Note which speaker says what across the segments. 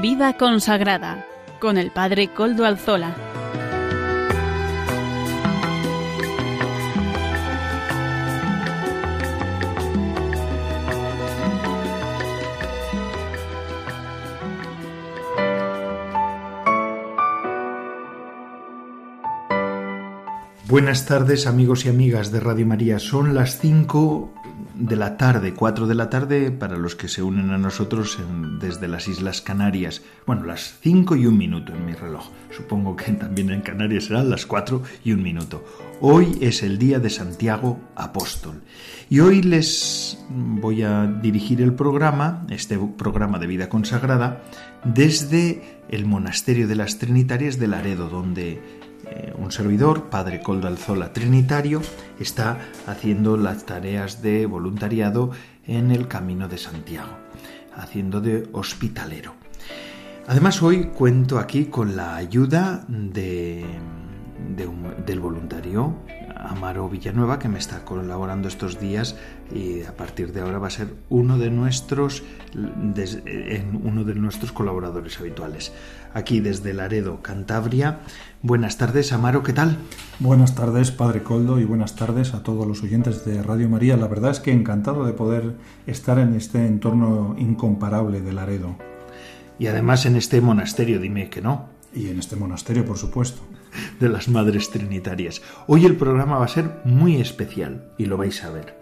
Speaker 1: Vida consagrada con el Padre Coldo Alzola.
Speaker 2: Buenas tardes amigos y amigas de Radio María. Son las 5 de la tarde, 4 de la tarde para los que se unen a nosotros desde las Islas Canarias. Bueno, las 5 y un minuto en mi reloj. Supongo que también en Canarias serán las 4 y un minuto. Hoy es el día de Santiago Apóstol. Y hoy les voy a dirigir el programa, este programa de vida consagrada, desde el Monasterio de las Trinitarias de Laredo, donde eh, un servidor, Padre Coldo Alzola Trinitario, está haciendo las tareas de voluntariado en el Camino de Santiago, haciendo de hospitalero. Además, hoy cuento aquí con la ayuda de, del voluntario Amaro Villanueva, que me está colaborando estos días y a partir de ahora va a ser uno de nuestros, uno de nuestros colaboradores habituales. Aquí desde Laredo, Cantabria. Buenas tardes, Amaro, ¿qué tal?
Speaker 3: Buenas tardes, Padre Coldo, y buenas tardes a todos los oyentes de Radio María. La verdad es que encantado de poder estar en este entorno incomparable de Laredo.
Speaker 2: Y además en este monasterio, dime que no.
Speaker 3: Y en este monasterio, por supuesto
Speaker 2: de las Madres Trinitarias. Hoy el programa va a ser muy especial y lo vais a ver.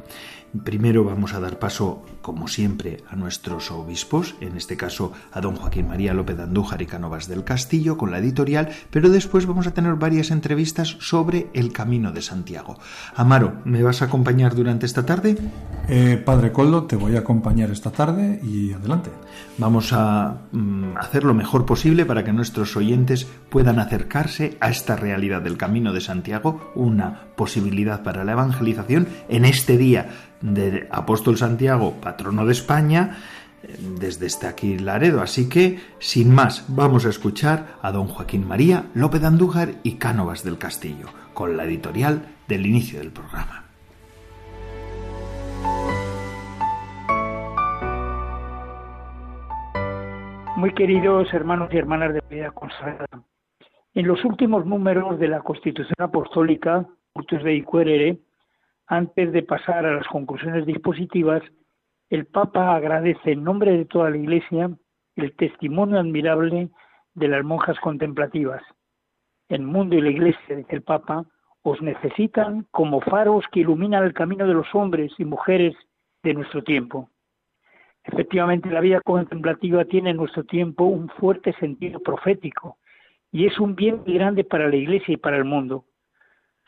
Speaker 2: Primero vamos a dar paso, como siempre, a nuestros obispos, en este caso a don Joaquín María López Andújar y Canovas del Castillo, con la editorial, pero después vamos a tener varias entrevistas sobre el Camino de Santiago. Amaro, ¿me vas a acompañar durante esta tarde?
Speaker 3: Eh, padre Coldo, te voy a acompañar esta tarde y adelante.
Speaker 2: Vamos a mm, hacer lo mejor posible para que nuestros oyentes puedan acercarse a esta realidad del Camino de Santiago, una posibilidad para la evangelización en este día de Apóstol Santiago, patrono de España, desde este aquí Laredo. Así que, sin más, vamos a escuchar a don Joaquín María López Andújar y Cánovas del Castillo, con la editorial del inicio del programa.
Speaker 4: Muy queridos hermanos y hermanas de vida consagrada, en los últimos números de la Constitución Apostólica, Urtus de Icuerere, antes de pasar a las conclusiones dispositivas, el Papa agradece en nombre de toda la Iglesia el testimonio admirable de las monjas contemplativas. El mundo y la Iglesia, dice el Papa, os necesitan como faros que iluminan el camino de los hombres y mujeres de nuestro tiempo. Efectivamente, la vida contemplativa tiene en nuestro tiempo un fuerte sentido profético y es un bien muy grande para la Iglesia y para el mundo.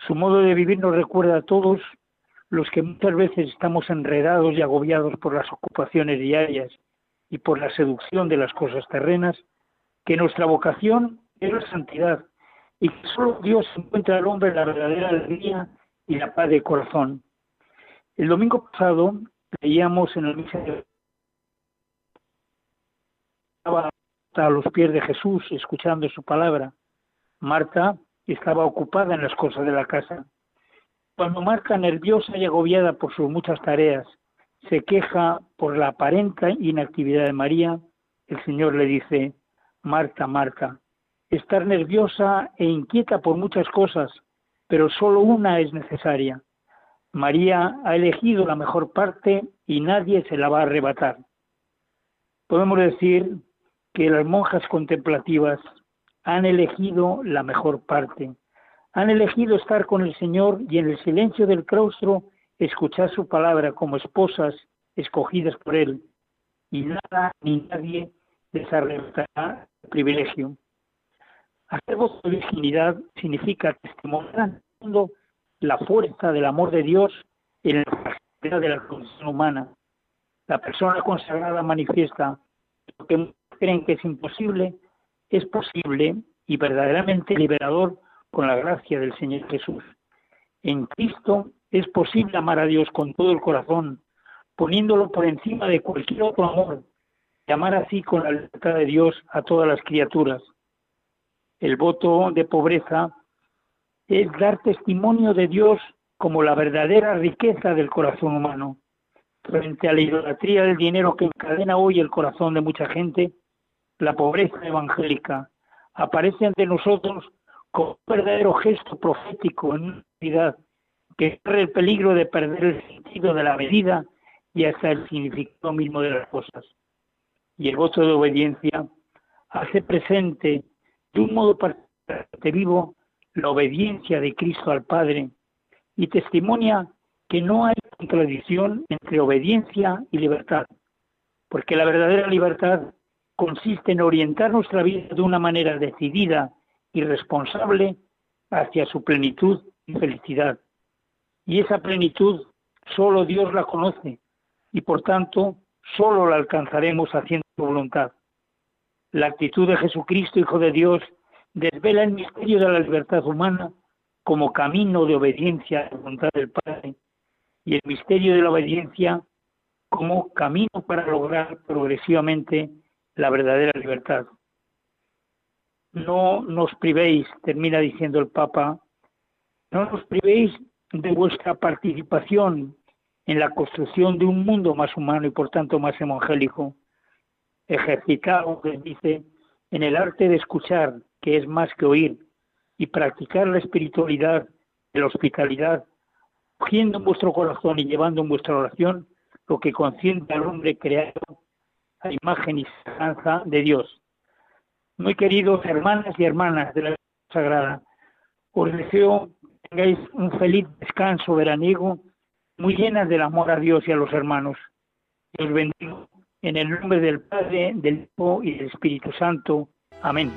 Speaker 4: Su modo de vivir nos recuerda a todos los que muchas veces estamos enredados y agobiados por las ocupaciones diarias y por la seducción de las cosas terrenas, que nuestra vocación es la santidad y que solo Dios encuentra al hombre la verdadera alegría y la paz de corazón. El domingo pasado leíamos en el misa de estaba a los pies de Jesús escuchando su palabra. Marta estaba ocupada en las cosas de la casa. Cuando Marta, nerviosa y agobiada por sus muchas tareas, se queja por la aparente inactividad de María, el Señor le dice, Marta, Marta, estás nerviosa e inquieta por muchas cosas, pero solo una es necesaria. María ha elegido la mejor parte y nadie se la va a arrebatar. Podemos decir que las monjas contemplativas han elegido la mejor parte, han elegido estar con el Señor y en el silencio del claustro escuchar su palabra como esposas escogidas por Él. Y nada ni nadie les el privilegio. Hacer voz de virginidad significa testimoniar mundo la fuerza del amor de Dios en la fragilidad de la condición humana. La persona consagrada manifiesta lo que creen que es imposible, es posible y verdaderamente liberador con la gracia del Señor Jesús. En Cristo es posible amar a Dios con todo el corazón, poniéndolo por encima de cualquier otro amor, y amar así con la libertad de Dios a todas las criaturas. El voto de pobreza es dar testimonio de Dios como la verdadera riqueza del corazón humano. Frente a la idolatría del dinero que encadena hoy el corazón de mucha gente, la pobreza evangélica, aparece ante nosotros como un verdadero gesto profético en una sociedad que corre el peligro de perder el sentido de la medida y hasta el significado mismo de las cosas. Y el voto de obediencia hace presente de un modo particularmente vivo la obediencia de Cristo al Padre y testimonia que no hay contradicción entre obediencia y libertad, porque la verdadera libertad consiste en orientar nuestra vida de una manera decidida y responsable hacia su plenitud y felicidad. Y esa plenitud solo Dios la conoce y por tanto solo la alcanzaremos haciendo su voluntad. La actitud de Jesucristo, Hijo de Dios, desvela el misterio de la libertad humana como camino de obediencia a la voluntad del Padre y el misterio de la obediencia como camino para lograr progresivamente la verdadera libertad. No nos privéis, termina diciendo el Papa, no nos privéis de vuestra participación en la construcción de un mundo más humano y por tanto más evangélico. Ejercitaos, dice, en el arte de escuchar, que es más que oír, y practicar la espiritualidad la hospitalidad, cogiendo en vuestro corazón y llevando en vuestra oración lo que consiente al hombre creado a imagen y semejanza de Dios. Muy queridos hermanas y hermanas de la Sagrada, os deseo que tengáis un feliz descanso veraniego, muy llenas del amor a Dios y a los hermanos. Y os bendigo en el nombre del Padre, del Hijo y del Espíritu Santo. Amén.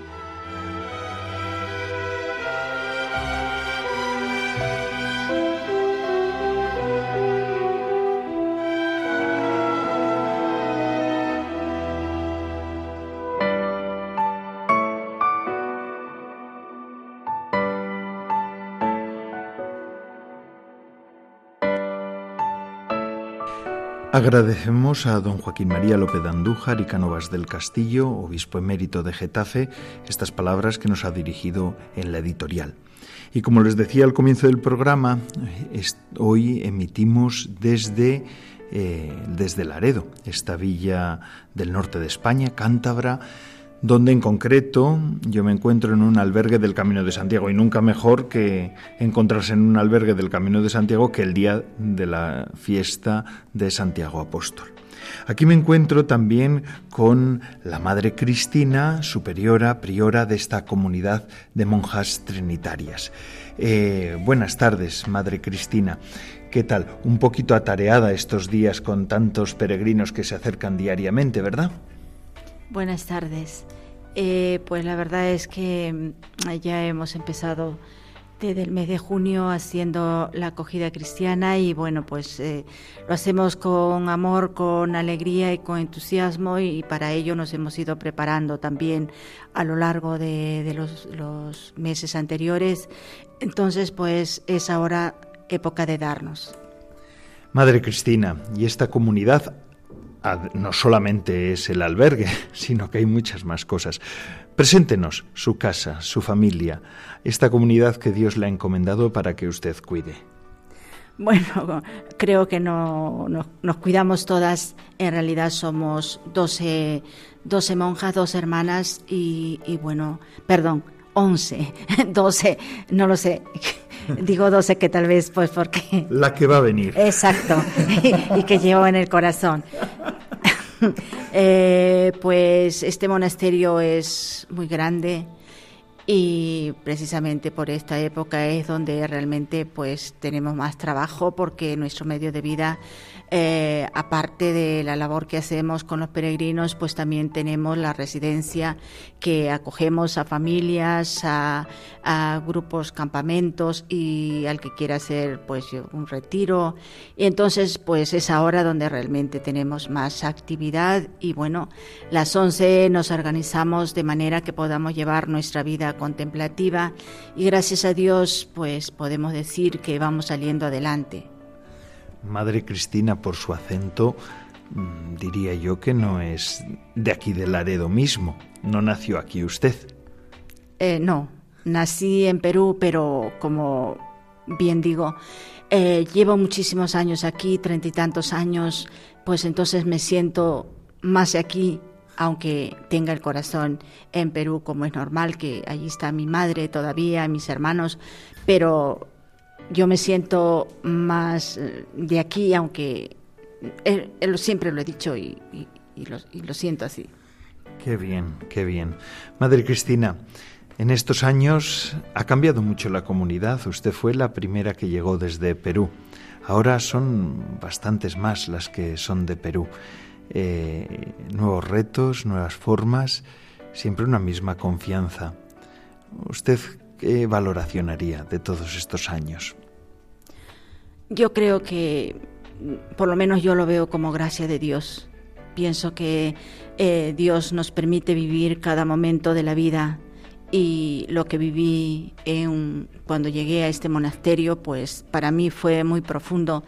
Speaker 2: Agradecemos a don Joaquín María López de Andújar y Cánovas del Castillo, obispo emérito de Getafe, estas palabras que nos ha dirigido en la editorial. Y como les decía al comienzo del programa, hoy emitimos desde, eh, desde Laredo, esta villa del norte de España, cántabra, donde en concreto yo me encuentro en un albergue del Camino de Santiago y nunca mejor que encontrarse en un albergue del Camino de Santiago que el día de la fiesta de Santiago Apóstol. Aquí me encuentro también con la Madre Cristina, superiora, priora de esta comunidad de monjas trinitarias. Eh, buenas tardes, Madre Cristina. ¿Qué tal? Un poquito atareada estos días con tantos peregrinos que se acercan diariamente, ¿verdad?
Speaker 5: Buenas tardes. Eh, pues la verdad es que mm, ya hemos empezado desde el mes de junio haciendo la acogida cristiana y bueno, pues eh, lo hacemos con amor, con alegría y con entusiasmo y, para ello nos hemos ido preparando también a lo largo de, los, los meses anteriores. Entonces, pues es ahora época de darnos.
Speaker 2: Madre Cristina, ¿y esta comunidad no solamente es el albergue, sino que hay muchas más cosas. Preséntenos su casa, su familia, esta comunidad que Dios le ha encomendado para que usted cuide.
Speaker 5: Bueno, creo que no, nos cuidamos todas. En realidad somos 12, 12 monjas, dos hermanas y, bueno, perdón, 11, 12, no lo sé. Digo 12 que tal vez pues porque...
Speaker 2: La que va a venir.
Speaker 5: Exacto, y, que llevo en el corazón. Eh, pues este monasterio es muy grande y precisamente por esta época es donde realmente pues tenemos más trabajo porque nuestro medio de vida eh, aparte de la labor que hacemos con los peregrinos, pues también tenemos la residencia que acogemos a familias, a, grupos, campamentos y al que quiera hacer pues un retiro. Y entonces pues es ahora donde realmente tenemos más actividad y bueno, las 11 nos organizamos de manera que podamos llevar nuestra vida contemplativa y gracias a Dios pues podemos decir que vamos saliendo adelante.
Speaker 2: Madre Cristina, por su acento, mm, diría yo que no es de aquí de Laredo mismo. ¿No nació aquí usted?
Speaker 5: Eh, no, nací en Perú, pero como bien digo, eh, llevo muchísimos años aquí, treinta y tantos años, pues entonces me siento más aquí aunque tenga el corazón en Perú, como es normal, que allí está mi madre todavía, mis hermanos, pero yo me siento más eh, de aquí, aunque él, siempre lo he dicho y, lo, siento así.
Speaker 2: Qué bien, qué bien. Madre Cristina, en estos años ha cambiado mucho la comunidad. Usted fue la primera que llegó desde Perú. Ahora son bastantes más las que son de Perú. Eh, nuevos retos, nuevas formas, siempre una misma confianza. ¿Usted qué valoración haría de todos estos años?
Speaker 5: Yo creo que, por lo menos yo lo veo como gracia de Dios. Pienso que eh, Dios nos permite vivir cada momento de la vida y lo que viví en, cuando llegué a este monasterio, pues para mí fue muy profundo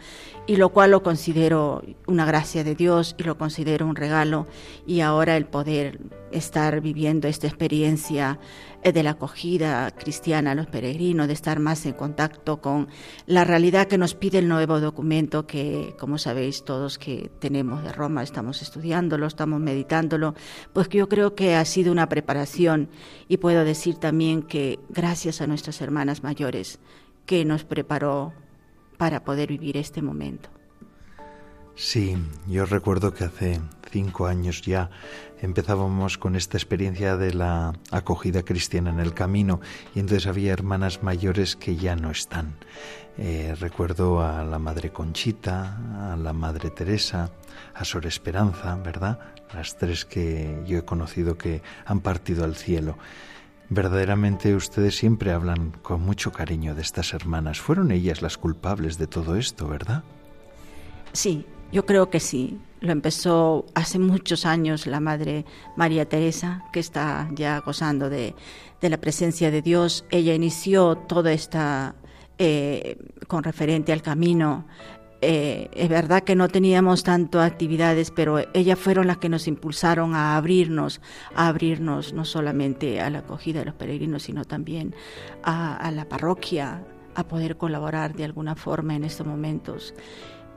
Speaker 5: y lo cual lo considero una gracia de Dios y lo considero un regalo y ahora el poder estar viviendo esta experiencia de la acogida cristiana a los peregrinos, de estar más en contacto con la realidad que nos pide el nuevo documento que, como sabéis todos que tenemos de Roma, estamos estudiándolo, estamos meditándolo, pues yo creo que ha sido una preparación y puedo decir también que gracias a nuestras hermanas mayores que nos preparó para poder vivir este momento.
Speaker 2: Sí, yo recuerdo que hace cinco años ya empezábamos con esta experiencia de la acogida cristiana en el camino y entonces había hermanas mayores que ya no están. Eh, recuerdo a la Madre Conchita, a la Madre Teresa, a Sor Esperanza, ¿verdad? Las tres que yo he conocido que han partido al cielo. Verdaderamente ustedes siempre hablan con mucho cariño de estas hermanas. Fueron ellas las culpables de todo esto, ¿verdad?
Speaker 5: Sí, yo creo que sí. Lo empezó hace muchos años la Madre María Teresa, que está ya gozando de, la presencia de Dios. Ella inició toda esta, eh, con referente al camino, eh, es verdad que no teníamos tanto actividades, pero ellas fueron las que nos impulsaron a abrirnos, a abrirnos no solamente a la acogida de los peregrinos, sino también a, la parroquia, a poder colaborar de alguna forma en estos momentos.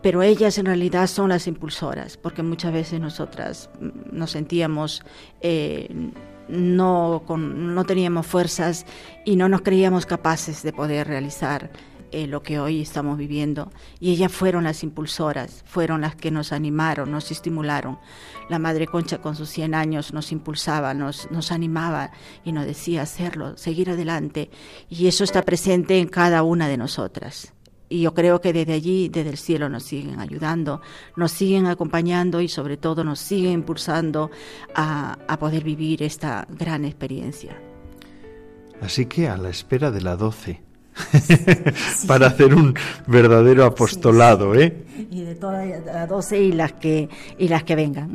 Speaker 5: Pero ellas en realidad son las impulsoras, porque muchas veces nosotras mm, nos sentíamos eh, no, no teníamos fuerzas y no nos creíamos capaces de poder realizar eh, lo que hoy estamos viviendo. Y ellas fueron las impulsoras, fueron las que nos animaron, nos estimularon. La Madre Concha con sus 100 años nos impulsaba, nos, nos animaba y nos decía hacerlo, seguir adelante. Y eso está presente en cada una de nosotras. Y yo creo que desde allí, desde el cielo, nos siguen ayudando, nos siguen acompañando y sobre todo nos siguen impulsando a, a poder vivir esta gran experiencia.
Speaker 2: Así que a la espera de la 12 para hacer un verdadero apostolado, ¿eh?
Speaker 5: Y de todas las doce y las que y las que vengan.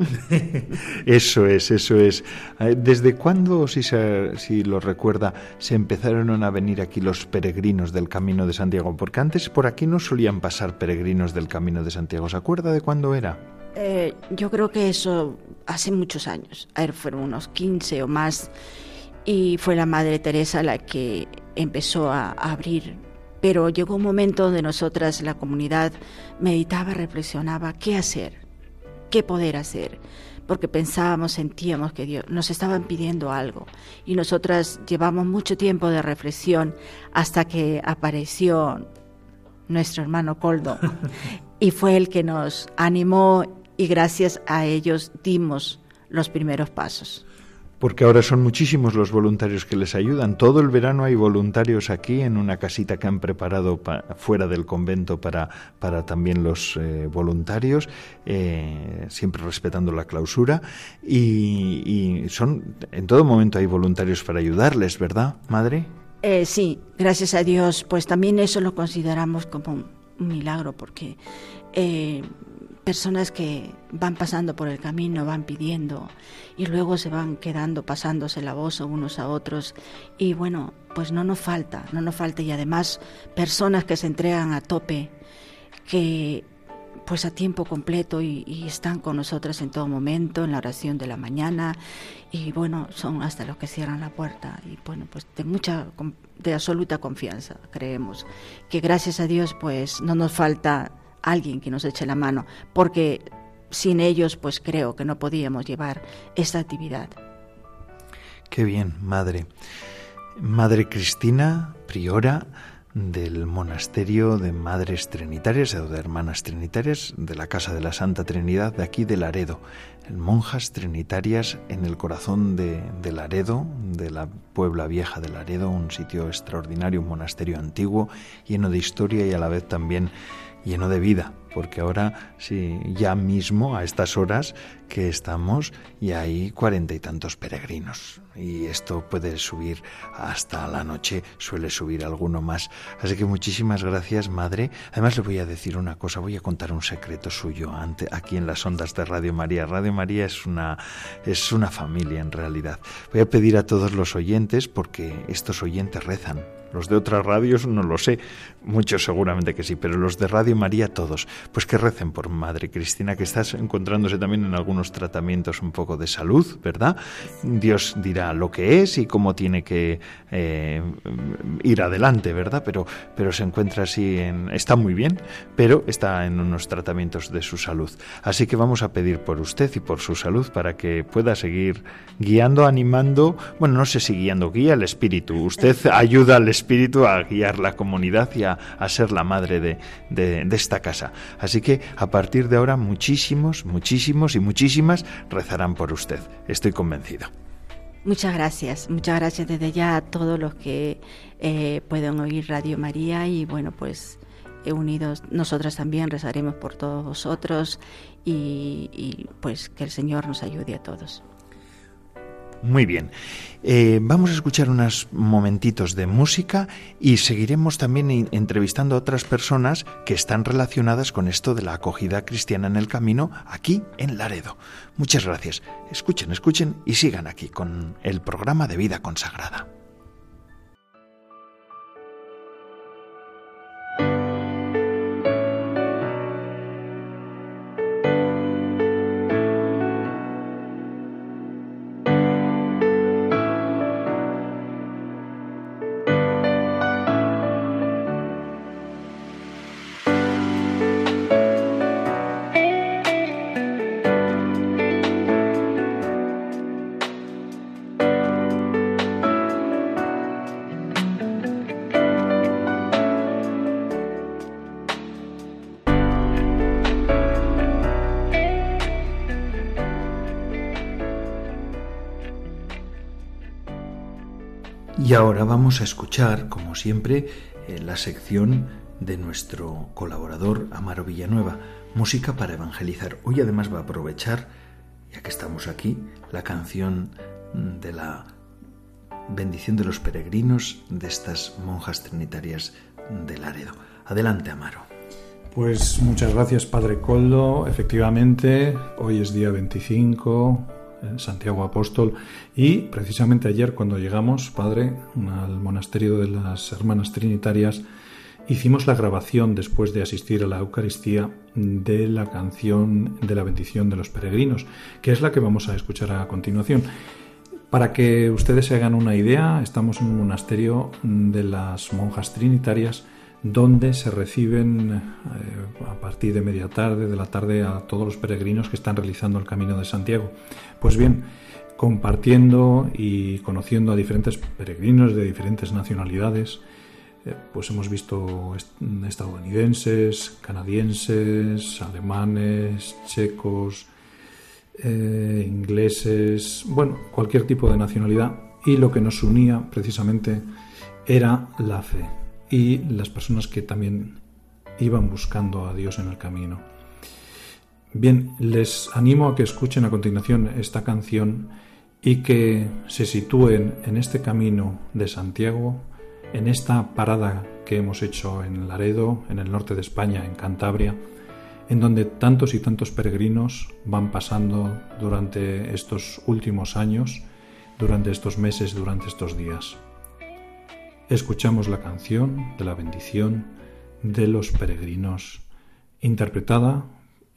Speaker 2: eso es, eso es. Eh, ¿Desde cuándo, si, si lo recuerda, se empezaron a venir aquí los peregrinos del Camino de Santiago? Porque antes por aquí no solían pasar peregrinos del Camino de Santiago. ¿Se acuerda de cuándo era?
Speaker 5: Eh, yo creo que eso hace muchos años. A ver, fueron unos 15 o más. Y fue la Madre Teresa la que empezó a, abrir. Pero llegó un momento donde nosotras, la comunidad, meditaba, reflexionaba qué hacer, qué poder hacer, porque pensábamos, sentíamos que Dios nos estaban pidiendo algo. Y nosotras llevamos mucho tiempo de reflexión hasta que apareció nuestro hermano Coldo y fue el que nos animó y gracias a ellos dimos los primeros pasos
Speaker 2: porque ahora son muchísimos los voluntarios que les ayudan. Todo el verano hay voluntarios aquí en una casita que han preparado fuera del convento para, para también los eh, voluntarios, eh, siempre respetando la clausura. Y, son en todo momento hay voluntarios para ayudarles, ¿verdad, madre?
Speaker 5: Eh, sí, gracias a Dios. Pues también eso lo consideramos como un milagro, porque personas que van pasando por el camino, van pidiendo y luego se van quedando pasándose la voz unos a otros. Y bueno, pues no nos falta, no nos falta. Y además personas que se entregan a tope, que pues a tiempo completo y, están con nosotras en todo momento, en la oración de la mañana. Y bueno, son hasta los que cierran la puerta. Y bueno, pues de mucha, de absoluta confianza creemos. Que gracias a Dios pues no nos falta alguien que nos eche la mano, porque sin ellos pues creo que no podíamos llevar esta actividad.
Speaker 2: Qué bien, madre. Madre Cristina, priora del monasterio de Madres Trinitarias o de Hermanas Trinitarias de la Casa de la Santa Trinidad de aquí de Laredo, monjas trinitarias en el corazón de, de, Laredo, de la Puebla Vieja de Laredo, un sitio extraordinario, un monasterio antiguo, lleno de historia y a la vez también lleno de vida porque ahora sí, ya mismo a estas horas que estamos y hay cuarenta y tantos peregrinos y esto puede subir hasta la noche, suele subir alguno más. Así que muchísimas gracias, madre. Además le voy a decir una cosa, voy a contar un secreto suyo ante, aquí en las ondas de Radio María. Radio María es una es una familia en realidad. Voy a pedir a todos los oyentes porque estos oyentes rezan los de otras radios no lo sé, muchos seguramente que sí, pero los de Radio María todos. Pues que recen por Madre Cristina, que estás encontrándose también en algunos tratamientos un poco de salud, ¿verdad? Dios dirá lo que es y cómo tiene que eh, ir adelante, ¿verdad? Pero, pero se encuentra así, en, está muy bien, pero está en unos tratamientos de su salud. Así que vamos a pedir por usted y por su salud para que pueda seguir guiando, animando, bueno, no sé si guiando, guía el espíritu. Usted ayuda al espíritu espíritu a guiar la comunidad y a, ser la madre de, de, esta casa. Así que a partir de ahora muchísimos, muchísimos y muchísimas rezarán por usted. Estoy convencido.
Speaker 5: Muchas gracias, muchas gracias desde ya a todos los que eh, pueden oír Radio María y bueno, pues eh, unidos nosotras también rezaremos por todos vosotros y pues que el Señor nos ayude a todos.
Speaker 2: Muy bien. Eh, vamos a escuchar unos momentitos de música y seguiremos también entrevistando a otras personas que están relacionadas con esto de la acogida cristiana en el camino aquí en Laredo. Muchas gracias. Escuchen, escuchen y sigan aquí con el programa de vida consagrada. Ahora vamos a escuchar, como siempre, eh, la sección de nuestro colaborador Amaro Villanueva, Música para Evangelizar. Hoy además va a aprovechar, ya que estamos aquí, la canción de la bendición de los peregrinos de estas monjas trinitarias de Laredo. Adelante, Amaro.
Speaker 3: Pues muchas gracias, Padre Coldo. Efectivamente, hoy es día 25 Santiago Apóstol. Y precisamente ayer cuando llegamos, Padre, al monasterio de las Hermanas Trinitarias, hicimos la grabación después de asistir a la Eucaristía de la canción de la bendición de los peregrinos, que es la que vamos a escuchar a continuación. Para que ustedes se hagan una idea, estamos en un monasterio de las monjas trinitarias donde se reciben eh, a partir de media tarde, de la tarde, a todos los peregrinos que están realizando el Camino de Santiago. Pues bien, compartiendo y conociendo a diferentes peregrinos de diferentes nacionalidades, eh, pues hemos visto estadounidenses, canadienses, alemanes, checos, eh, ingleses, bueno, cualquier tipo de nacionalidad. Y lo que nos unía precisamente era la fe y las personas que también iban buscando a Dios en el camino. Bien, les animo a que escuchen a continuación esta canción y que se sitúen en este camino de Santiago, en esta parada que hemos hecho en Laredo, en el norte de España, en Cantabria, en donde tantos y tantos peregrinos van pasando durante estos últimos años, durante estos meses, durante estos días escuchamos la canción de la bendición de los peregrinos, interpretada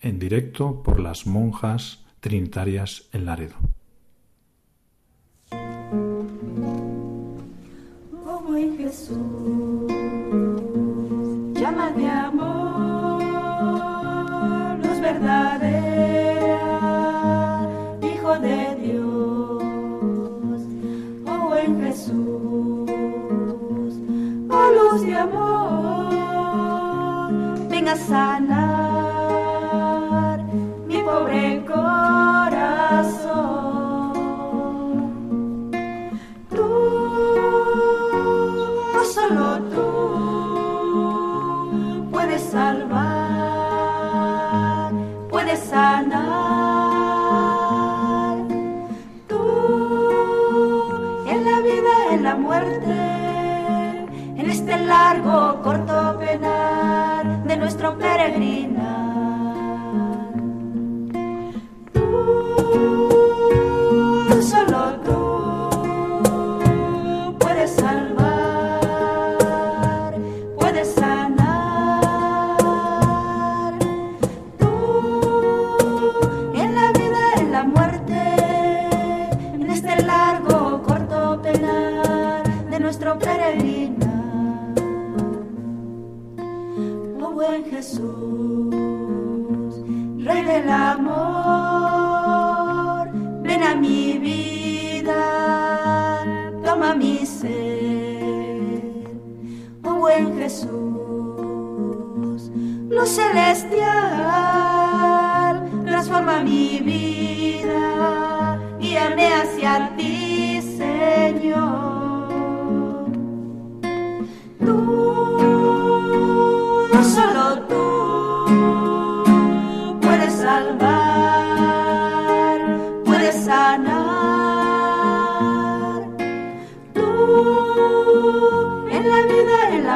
Speaker 3: en directo por las monjas trinitarias en Laredo.
Speaker 6: Venga sanar mi pobre corazón. Tú, solo tú, puedes salvar, puedes sanar. Tú, en la vida, en la muerte, en este largo, corto penar de nuestro peregrinar. Tú, solo tú, puedes salvar, puedes sanar. Tú, en la vida, en la muerte, en este largo, corto penar de nuestro peregrinar. Jesús, Rey del amor, ven a mi vida, toma mi ser. Oh buen Jesús, luz celestial, transforma mi vida, guíame hacia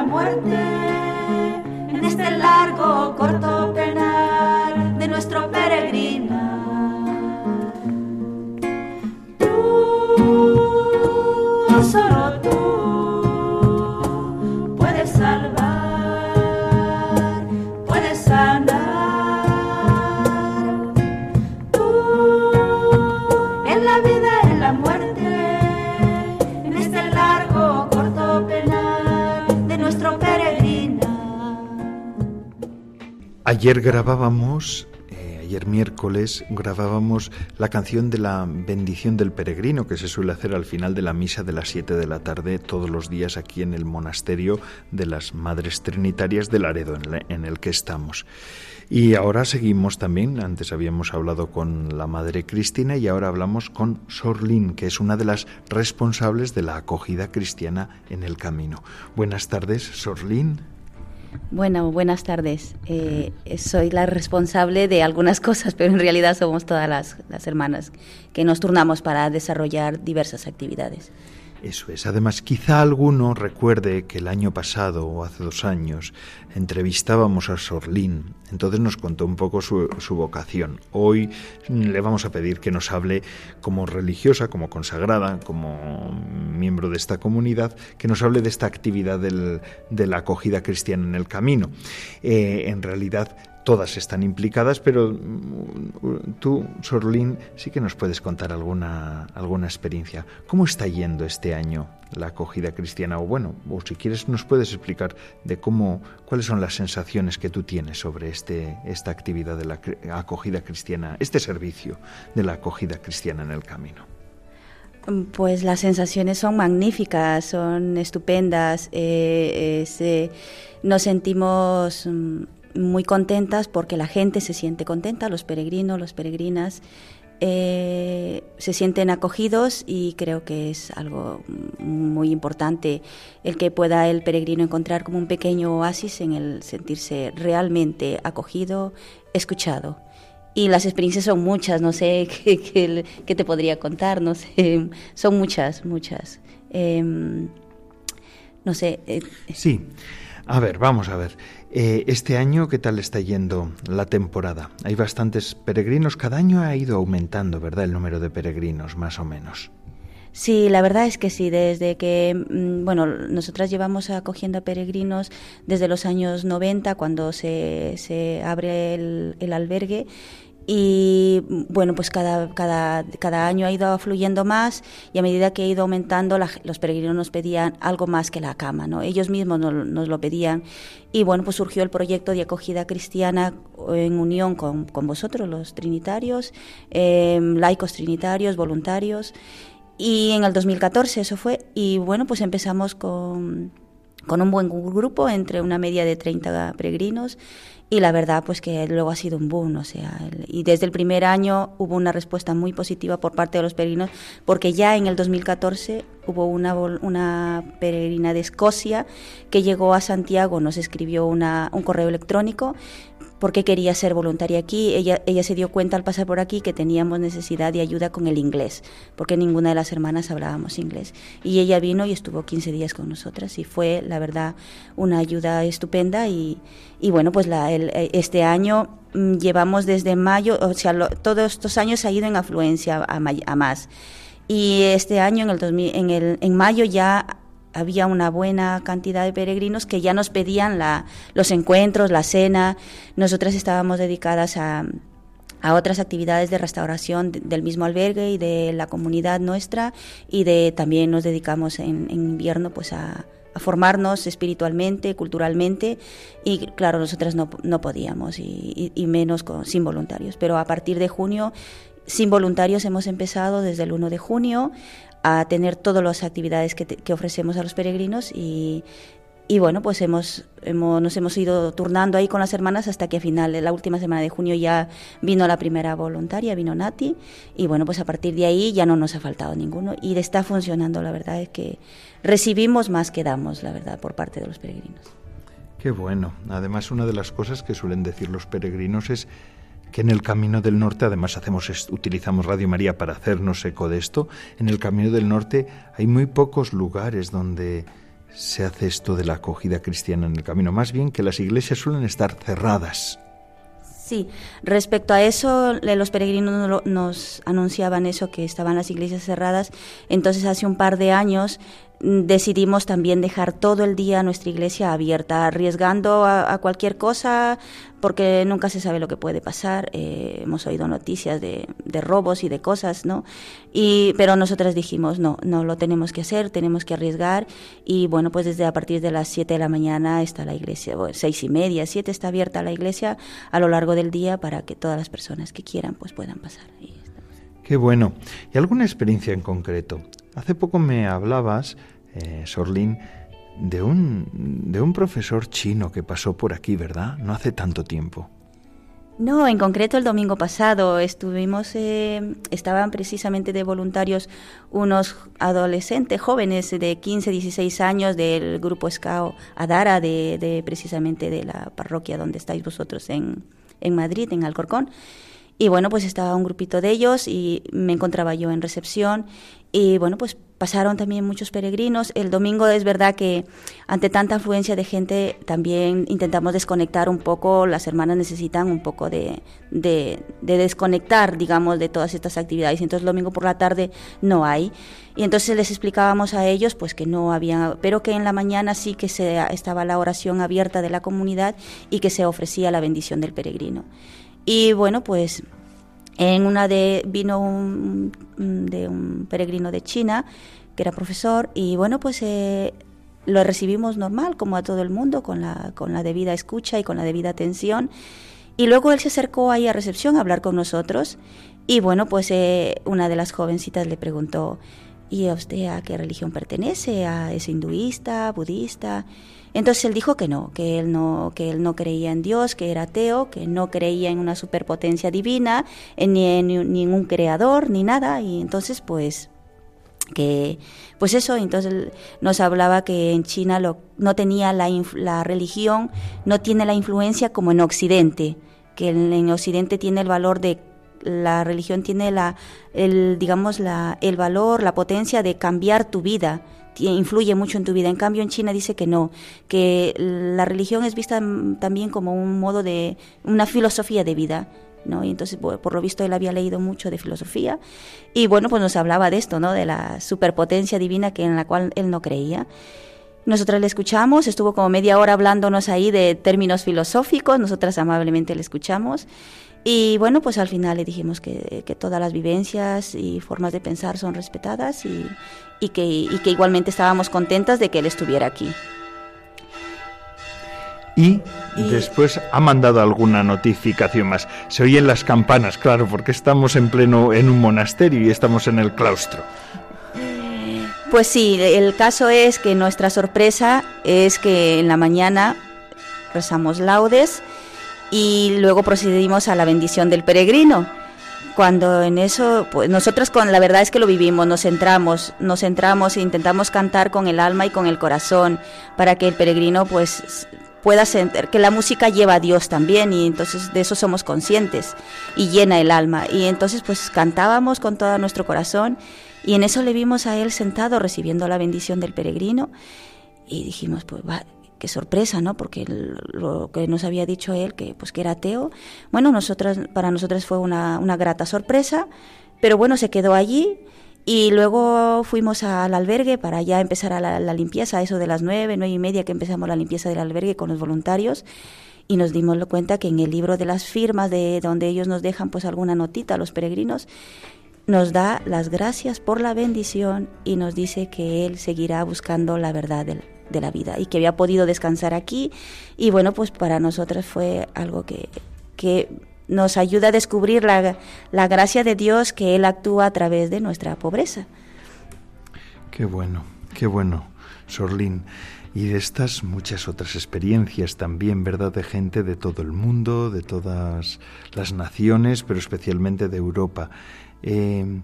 Speaker 6: muerte, en este largo, corto penar de nuestro peregrinar.
Speaker 2: Ayer grabábamos, eh, ayer miércoles, grabábamos la canción de la bendición del peregrino que se suele hacer al final de la misa de las 7 de la tarde todos los días aquí en el monasterio de las Madres Trinitarias de Laredo en, en el que estamos. Y ahora seguimos también, antes habíamos hablado con la Madre Cristina y ahora hablamos con Sorlin, que es una de las responsables de la acogida cristiana en el camino. Buenas tardes, Sorlin.
Speaker 7: Bueno, buenas tardes. Eh, soy la responsable de algunas cosas, pero en realidad somos todas las, las hermanas que nos turnamos para desarrollar diversas actividades.
Speaker 2: Eso es. Además, quizá alguno recuerde que el año pasado o hace dos años entrevistábamos a Sorlín. Entonces nos contó un poco su, su vocación. Hoy le vamos a pedir que nos hable como religiosa, como consagrada, como miembro de esta comunidad, que nos hable de esta actividad del- de la acogida cristiana en el camino. Eh, en realidad, todas están implicadas, pero mm, tú, Sorlín, sí que nos puedes contar alguna, alguna experiencia. ¿Cómo está yendo este año la acogida cristiana? O bueno, o si quieres nos puedes explicar de cómo, cuáles son las sensaciones que tú tienes sobre este, esta actividad de la acogida cristiana, este servicio de la acogida cristiana en el camino.
Speaker 7: Pues las sensaciones son magníficas, son estupendas. eh, eh, nos sentimos mm, muy contentas porque la gente se siente contenta, los peregrinos, las peregrinas. eh, se sienten acogidos y creo que es algo muy importante el que pueda el peregrino encontrar como un pequeño oasis en el sentirse realmente acogido, escuchado. Y las experiencias son muchas, no sé qué, qué- te podría contar, no sé, son muchas, muchas. Em, no sé, eh,
Speaker 2: Sí. A ver, vamos a ver. Eh, este año, ¿qué tal está yendo la temporada? Hay bastantes peregrinos. Cada año ha ido aumentando, ¿verdad? El número de peregrinos, más o menos.
Speaker 7: Sí, la verdad es que sí, desde que, mm, bueno, nosotras llevamos acogiendo a peregrinos desde los años 90, cuando se, se abre el, el albergue. Y bueno, pues cada, cada, cada año ha ido fluyendo más y a medida que ha ido aumentando, la- los peregrinos nos pedían algo más que la cama, ¿no? Ellos mismos nos, nos lo pedían. Y bueno, pues surgió el proyecto de acogida cristiana en unión con, con vosotros, los trinitarios, eh, laicos trinitarios, voluntarios. Y en el 2014 eso fue. Y bueno, pues empezamos con, con un buen grupo, entre una media de 30 peregrinos y la verdad pues que luego ha sido un boom, o sea, y desde el primer año hubo una respuesta muy positiva por parte de los peregrinos, porque ya en el 2014 hubo una, una peregrina de Escocia que llegó a Santiago, nos escribió una, un correo electrónico porque quería ser voluntaria aquí. Ella, ella se dio cuenta al pasar por aquí que teníamos necesidad de ayuda con el inglés, porque ninguna de las hermanas hablábamos inglés. Y ella vino y estuvo 15 días con nosotras y fue, la verdad, una ayuda estupenda. Y, y bueno, pues el, este año mm, llevamos desde mayo, o sea, todos estos años ha ido en afluencia a, a más. Y este año, en, el 2000, en, el, en mayo, ya había una buena cantidad de peregrinos que ya nos pedían la, los encuentros, la cena. Nosotras estábamos dedicadas a, a otras actividades de restauración del mismo albergue y de la comunidad nuestra y de también nos dedicamos en, en invierno pues a, a, formarnos espiritualmente, culturalmente y claro, nosotras no, no podíamos y, y, menos con, sin voluntarios. Pero a partir de junio sin voluntarios hemos empezado desde el 1 de junio a tener todas las actividades que, ofrecemos a los peregrinos y, y bueno, pues hemos, hemos, nos hemos ido turnando ahí con las hermanas hasta que a final, la última semana de junio ya vino la primera voluntaria, vino Nati, y bueno, pues a partir de ahí ya no nos ha faltado ninguno y está funcionando, la verdad es que recibimos más que damos, la verdad, por parte de los peregrinos.
Speaker 2: Qué bueno. Además, una de las cosas que suelen decir los peregrinos es que en el Camino del Norte, además hacemos utilizamos Radio María para hacernos eco de esto, en el Camino del Norte hay muy pocos lugares donde se hace esto de la acogida cristiana en el camino, más bien que las iglesias suelen estar cerradas.
Speaker 7: Sí, respecto a eso, los peregrinos nos anunciaban eso, que estaban las iglesias cerradas. Entonces, hace un par de años decidimos también dejar todo el día nuestra iglesia abierta, arriesgando a, a cualquier cosa, porque nunca se sabe lo que puede pasar. Eh, hemos oído noticias de, robos y de cosas, ¿no? Y, pero nosotras dijimos, no, no lo tenemos que hacer, tenemos que arriesgar. Y bueno, pues desde a partir de las 7 de la mañana está la iglesia, seis y media, siete está abierta la iglesia a lo largo del día para que todas las personas que quieran pues puedan pasar.
Speaker 2: Qué bueno. ¿Y alguna experiencia en concreto? Hace poco me hablabas eh, Sorlin, de un, de un profesor chino que pasó por aquí, ¿verdad? No hace tanto tiempo.
Speaker 7: No, en concreto el domingo pasado estuvimos, eh, estaban precisamente de voluntarios unos adolescentes jóvenes de 15, 16 años del grupo Scout Adara, de, de, precisamente de la parroquia donde estáis vosotros en, en Madrid, en Alcorcón. Y bueno, pues estaba un grupito de ellos y me encontraba yo en recepción y bueno, pues pasaron también muchos peregrinos. El domingo es verdad que ante tanta afluencia de gente también intentamos desconectar un poco, las hermanas necesitan un poco de, de, de desconectar, digamos, de todas estas actividades. Entonces el domingo por la tarde no hay. Y entonces les explicábamos a ellos pues que no había, pero que en la mañana sí que se, estaba la oración abierta de la comunidad y que se ofrecía la bendición del peregrino. Y bueno, pues en una de vino un, de un peregrino de China que era profesor y bueno pues eh, lo recibimos normal como a todo el mundo con la con la debida escucha y con la debida atención. Y luego él se acercó ahí a recepción a hablar con nosotros y bueno pues eh, una de las jovencitas le preguntó y a usted a qué religión pertenece a es hinduista budista entonces él dijo que no, que él no, que él no creía en Dios, que era ateo, que no creía en una superpotencia divina, en, ni en ningún creador, ni nada. Y entonces, pues, que, pues eso, entonces nos hablaba que en China lo, no tenía la, la religión, no tiene la influencia como en Occidente, que en, en Occidente tiene el valor de la religión tiene la el digamos la el valor la potencia de cambiar tu vida influye mucho en tu vida. En cambio, en China dice que no, que la religión es vista también como un modo de, una filosofía de vida. ¿no? Y entonces, por lo visto, él había leído mucho de filosofía y bueno, pues nos hablaba de esto, ¿no? De la superpotencia divina que en la cual él no creía. Nosotras le escuchamos, estuvo como media hora hablándonos ahí de términos filosóficos, nosotras amablemente le escuchamos y bueno, pues al final le dijimos que, que, todas las vivencias y formas de pensar son respetadas y, y, que, y, que, igualmente estábamos contentas de que él estuviera aquí.
Speaker 2: Y, y, después ha mandado alguna notificación más. Se oyen las campanas, claro, porque estamos en pleno en un monasterio y estamos en el claustro.
Speaker 7: Pues sí, el caso es que nuestra sorpresa es que en la mañana rezamos laudes y luego procedimos a la bendición del peregrino. Cuando en eso, pues nosotros con la verdad es que lo vivimos, nos centramos, nos centramos e intentamos cantar con el alma y con el corazón para que el peregrino pues pueda sentir que la música lleva a Dios también y entonces de eso somos conscientes y llena el alma y entonces pues cantábamos con todo nuestro corazón y en eso le vimos a él sentado recibiendo la bendición del peregrino y dijimos, pues va, qué sorpresa, ¿no? Porque lo que nos había dicho él, que pues que era ateo, bueno, nosotras, para nosotras fue una, una grata sorpresa, pero bueno, se quedó allí y luego fuimos al albergue para ya empezar a la, limpieza, eso de las nueve, nueve y media que empezamos la limpieza del albergue con los voluntarios y nos dimos cuenta que en el libro de las firmas de donde ellos nos dejan pues alguna notita a los peregrinos nos da las gracias por la bendición y nos dice que Él seguirá buscando la verdad vida y que había podido descansar aquí. Y bueno, pues para nosotros fue algo que, que nos ayuda a descubrir la, la gracia de Dios que Él actúa a través de nuestra pobreza.
Speaker 2: Qué bueno, qué bueno, Sorlín. Y de estas muchas otras experiencias también, ¿verdad? De gente de todo el mundo, de todas las naciones, pero especialmente de Europa. Eh,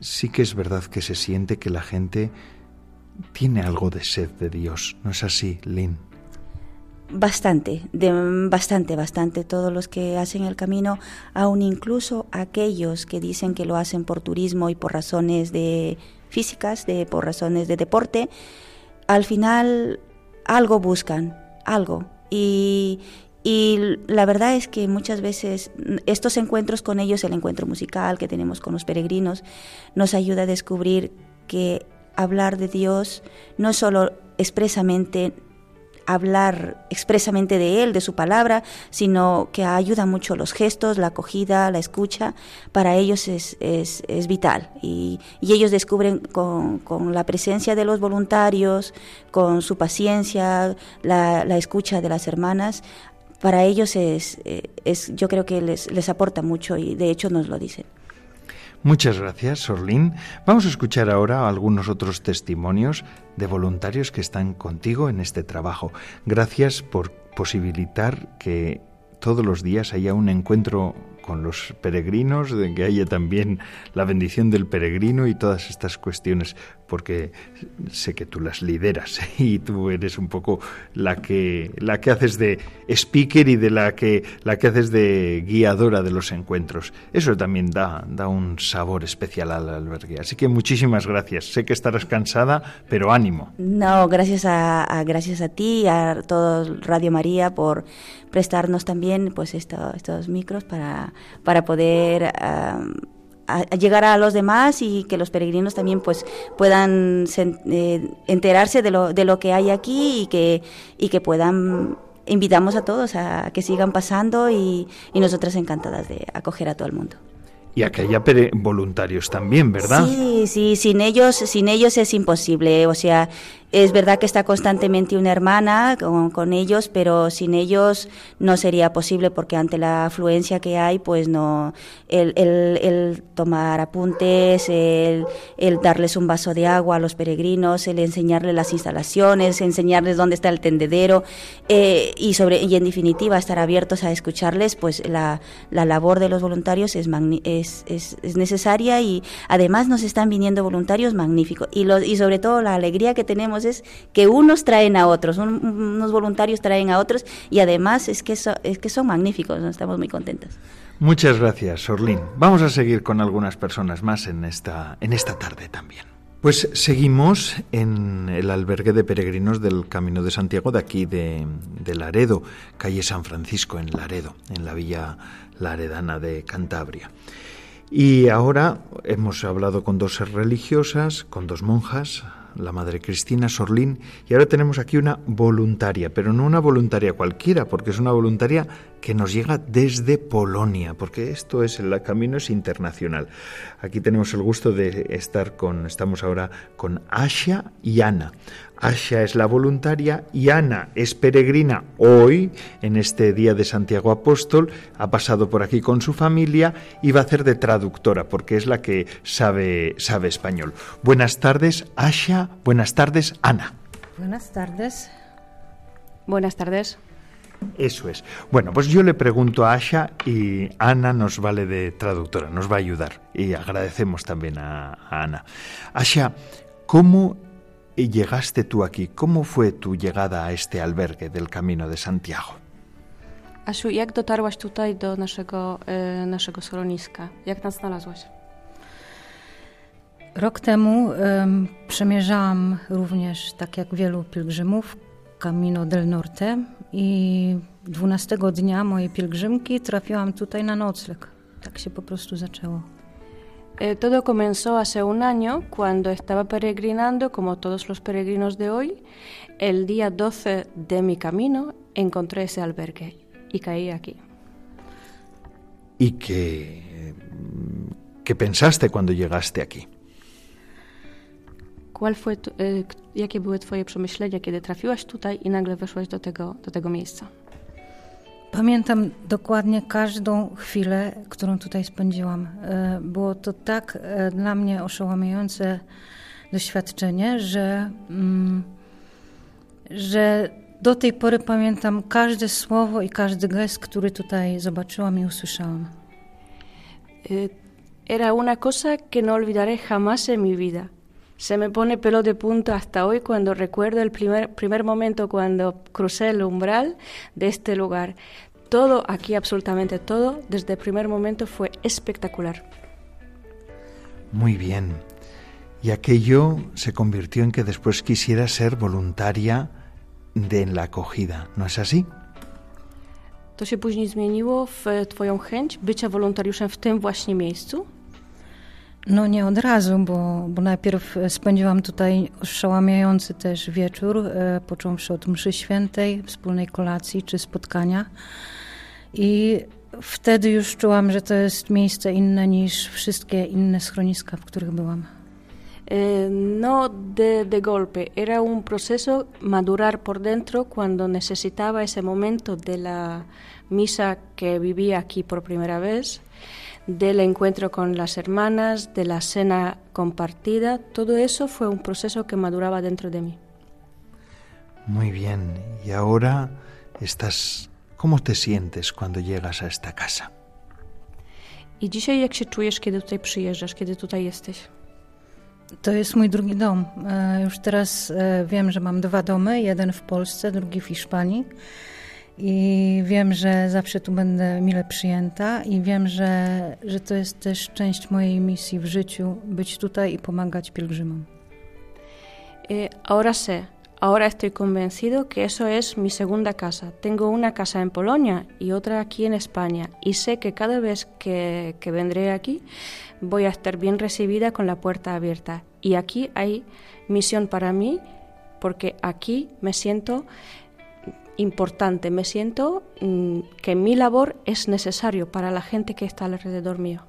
Speaker 2: sí que es verdad que se siente que la gente tiene algo de sed de Dios. ¿No es así, Lynn?
Speaker 7: Bastante, bastante, bastante. Todos los que hacen el camino, aun incluso aquellos que dicen que lo hacen por turismo y por razones de físicas, de por razones de deporte, al final algo buscan, algo. Y, y la verdad es que muchas veces estos encuentros con ellos, el encuentro musical que tenemos con los peregrinos, nos ayuda a descubrir que hablar de Dios no solo expresamente hablar expresamente de Él, de su palabra, sino que ayuda mucho los gestos, la acogida, la escucha, para ellos es, es, es vital. Y, y, ellos descubren con, con, la presencia de los voluntarios, con su paciencia, la, la escucha de las hermanas, para ellos es, eh, es yo creo que les, les aporta mucho y de hecho nos lo dicen.
Speaker 2: Muchas gracias, Sorlín. Vamos a escuchar ahora algunos otros testimonios de voluntarios que están contigo en este trabajo. Gracias por posibilitar que todos los días haya un encuentro con los peregrinos, de que haya también la bendición del peregrino y todas estas cuestiones, porque sé que tú las lideras y tú eres un poco la que la que haces de speaker y de la que la que haces de guiadora de los encuentros. Eso también da da un sabor especial al albergue. Así que muchísimas gracias. Sé que estarás cansada, pero ánimo.
Speaker 7: No, gracias a, gracias a ti, a todo Radio María por prestarnos también pues esto, estos micros para, para poder a, a llegar a los demás y que los peregrinos también pues puedan se, eh, enterarse de lo, de lo que hay aquí y que, y que puedan invitamos a todos a que sigan pasando y, y nosotras encantadas de acoger a todo el mundo
Speaker 2: y a que haya voluntarios también, ¿verdad?
Speaker 7: Sí, sí, sin ellos, sin ellos es imposible. O sea, es verdad que está constantemente una hermana con, con, ellos, pero sin ellos no sería posible porque ante la afluencia que hay, pues no, el, el, el tomar apuntes, el, el, darles un vaso de agua a los peregrinos, el enseñarles las instalaciones, enseñarles dónde está el tendedero eh, y sobre y en definitiva estar abiertos a escucharles, pues la, la labor de los voluntarios es, es, es, es, necesaria y además nos están viniendo voluntarios magníficos. Y, los, y sobre todo la alegría que tenemos es que unos traen a otros, un, unos voluntarios traen a otros y además es que, es que son magníficos, estamos muy contentos.
Speaker 2: Muchas gracias, Orlín. Vamos a seguir con algunas personas más en esta, en esta tarde también. Pues seguimos en el albergue de peregrinos del Camino de Santiago de aquí de, de, Laredo, calle San Francisco en Laredo, en la villa laredana de Cantabria. Y ahora hemos hablado con dos religiosas, con dos monjas, la madre Cristina Sorlín, y ahora tenemos aquí una voluntaria, pero no una voluntaria cualquiera, porque es una voluntaria que nos llega desde Polonia, porque esto es el camino es internacional. Aquí tenemos el gusto de estar con, estamos ahora con Asia y Ana. Asia es la voluntaria y Ana es peregrina hoy, en este día de Santiago Apóstol, ha pasado por aquí con su familia y va a hacer de traductora, porque es la que sabe, sabe español. Buenas tardes, Asia. Buenas tardes, Ana.
Speaker 8: Buenas tardes.
Speaker 1: Buenas tardes.
Speaker 2: Eso es. Bueno, pues yo le pregunto a Asha y Ana nos vale de traductora, nos va a ayudar. Y agradecemos también a, a Ana. Asha, ¿cómo llegaste tú aquí? ¿Cómo fue tu llegada a este albergue del Camino de Santiago?
Speaker 9: Asiu, jak dotarłaś tutaj do naszego, e, naszego schroniska? Jak nas znalazłaś?
Speaker 8: Rok temu em, przemierzałam również, tak jak wielu pielgrzymów, Camino del Norte i 12 dnia mojej pielgrzymki trafiłam tutaj na nocleg. Tak się po prostu zaczęło.
Speaker 9: Eh, todo comenzó hace un año cuando estaba peregrinando, como todos los peregrinos de hoy. El día 12 de mi camino encontré ese albergue y caí aquí.
Speaker 2: ¿Y qué, qué pensaste cuando llegaste aquí?
Speaker 9: ¿Cuál fue tu, e, k- jakie były Twoje przemyślenia, kiedy trafiłaś tutaj i nagle weszłaś do tego, do tego miejsca?
Speaker 8: Pamiętam dokładnie każdą chwilę, którą tutaj spędziłam. E, Było to tak e, dla mnie oszałamiające doświadczenie, że, mm, że do tej pory pamiętam każde słowo i każdy gest, który tutaj zobaczyłam i usłyszałam.
Speaker 9: Eh, era una cosa que no olvidaré jamás en mi vida. Se me pone pelo de punta hasta hoy cuando recuerdo el primer, primer momento cuando crucé el umbral de este lugar. Todo aquí, absolutamente todo, desde el primer momento fue espectacular.
Speaker 2: Muy bien. Y aquello se convirtió en que después quisiera ser voluntaria de la acogida, ¿no es así?
Speaker 9: To się później zmieniło w Twoją chęć bycia wolontariuszem w tym właśnie miejscu?
Speaker 8: No nie od razu, bo, bo najpierw e, spędziłam tutaj oszałamiający też wieczór, e, począwszy od mszy świętej, wspólnej kolacji czy spotkania. I wtedy już czułam, że to jest miejsce inne niż wszystkie inne schroniska, w których byłam.
Speaker 9: Eh, no de, de golpe, era un proceso madurar por dentro cuando necesitaba ese momento de la misa que vivía aquí por primera vez, del encuentro con las hermanas, de la cena compartida, todo eso fue un proceso que maduraba dentro de mí.
Speaker 2: Muy bien. Y ahora estás... ¿Cómo te sientes cuando llegas a esta casa?
Speaker 9: I dzisiaj jak się czujesz, kiedy tutaj przyjeżdżasz, kiedy tutaj jesteś?
Speaker 8: To jest mój drugi dom. E, Już teraz e, wiem, że mam dwa domy, jeden w Polsce, drugi w Hiszpanii. I wiem, że zawsze tu będę mile przyjęta i wiem, że, że to jest też część mojej misji w życiu, być tutaj i pomagać pielgrzymom.
Speaker 9: Eh, ahora sé, ahora estoy convencido que eso es mi segunda casa. Tengo una casa en Polonia y otra aquí en España y sé que cada vez que, que vendré aquí voy a estar bien recibida con la puerta abierta. Y aquí hay misión para mí porque aquí me siento importante, me siento mm, que mi labor es necesario para la gente que está alrededor mío.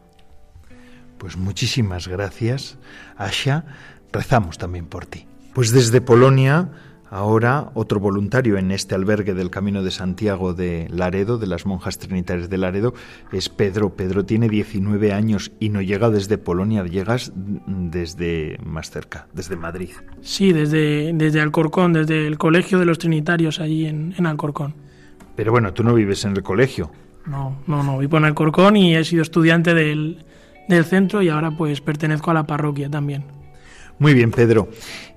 Speaker 2: Pues muchísimas gracias, Asha. Rezamos también por ti. Pues desde Polonia, ahora otro voluntario en este albergue del Camino de Santiago de Laredo, de las monjas trinitarias de Laredo, es Pedro. Pedro tiene 19 años y no llega desde Polonia, llegas desde más cerca, desde Madrid.
Speaker 10: Sí, desde, desde Alcorcón, desde el Colegio de los Trinitarios allí en, en Alcorcón.
Speaker 2: Pero bueno, tú no vives en el colegio.
Speaker 10: No, no, no, vivo en Alcorcón y he sido estudiante del, del centro y ahora pues pertenezco a la parroquia también.
Speaker 2: Muy bien, Pedro.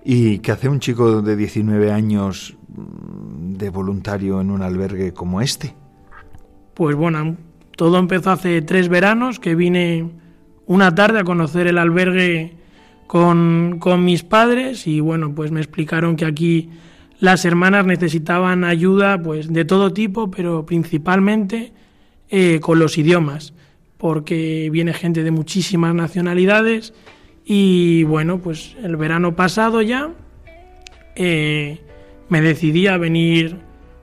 Speaker 2: ¿Y qué hace un chico de 19 años mm, de voluntario en un albergue como este?
Speaker 10: Pues bueno, todo empezó hace tres veranos que vine una tarde a conocer el albergue con, con mis padres y bueno, pues me explicaron que aquí las hermanas necesitaban ayuda pues de todo tipo, pero principalmente eh, con los idiomas, porque viene gente de muchísimas nacionalidades Y bueno, pues el verano pasado ya eh, me decidí a venir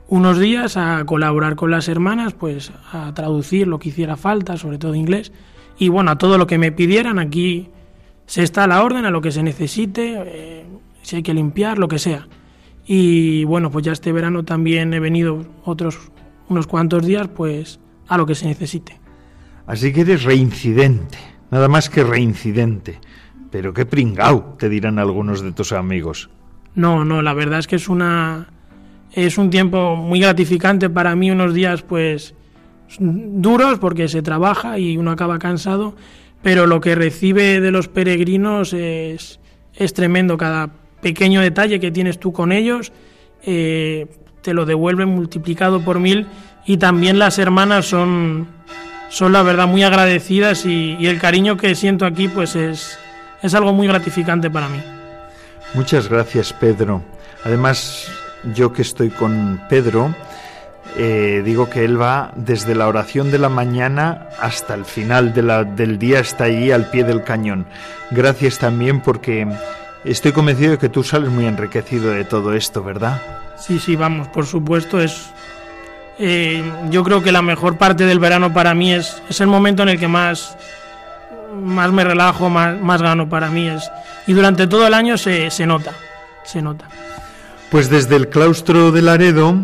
Speaker 10: unos días a colaborar con las hermanas, pues a traducir lo que hiciera falta, sobre todo inglés, y bueno, a todo lo que me pidieran, aquí se está a la orden, a lo que se necesite, eh, si hay que limpiar, lo que sea. Y bueno, pues ya este verano también he venido otros unos cuantos días, pues a lo que se necesite.
Speaker 2: Así que eres reincidente, nada más que reincidente. Pero qué pringao, te dirán algunos de tus amigos.
Speaker 10: No, no, la verdad es que es una es un tiempo muy gratificante para mí, unos días pues duros porque se trabaja y uno acaba cansado, pero lo que recibe de los peregrinos es, es tremendo. Cada pequeño detalle que tienes tú con ellos eh, te lo devuelven multiplicado por mil y también las hermanas son, son la verdad muy agradecidas y, y el cariño que siento aquí pues es, es algo muy gratificante para mí.
Speaker 2: Muchas gracias Pedro. Además yo que estoy con Pedro, eh, digo que él va desde la oración de la mañana hasta el final de la, del día, está ahí al pie del cañón. Gracias también porque estoy convencido de que tú sales muy enriquecido de todo esto, ¿verdad?
Speaker 10: Sí, sí, vamos, por supuesto, es... Eh, yo creo que la mejor parte del verano para mí es, es el momento en el que más, más me relajo, más, más gano para mí. Es, y durante todo el año se, se nota, se nota.
Speaker 2: Pues desde el claustro de Laredo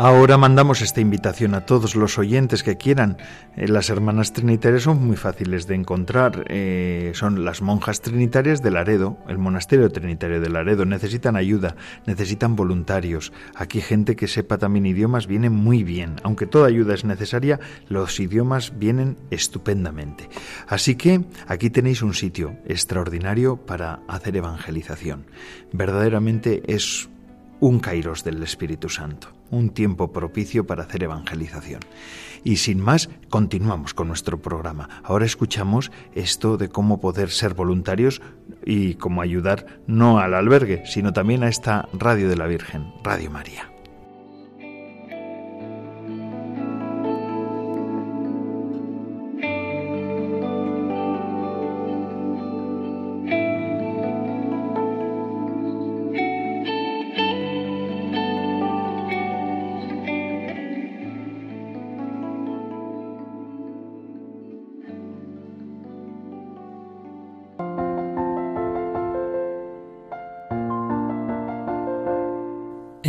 Speaker 2: Ahora mandamos esta invitación a todos los oyentes que quieran. Eh, las hermanas trinitarias son muy fáciles de encontrar. Eh, son las monjas trinitarias de Laredo, el monasterio trinitario de Laredo. Necesitan ayuda, necesitan voluntarios. Aquí gente que sepa también idiomas viene muy bien. Aunque toda ayuda es necesaria, los idiomas vienen estupendamente. Así que aquí tenéis un sitio extraordinario para hacer evangelización. Verdaderamente es un kairos del Espíritu Santo un tiempo propicio para hacer evangelización. Y sin más, continuamos con nuestro programa. Ahora escuchamos esto de cómo poder ser voluntarios y cómo ayudar no al albergue, sino también a esta Radio de la Virgen, Radio María.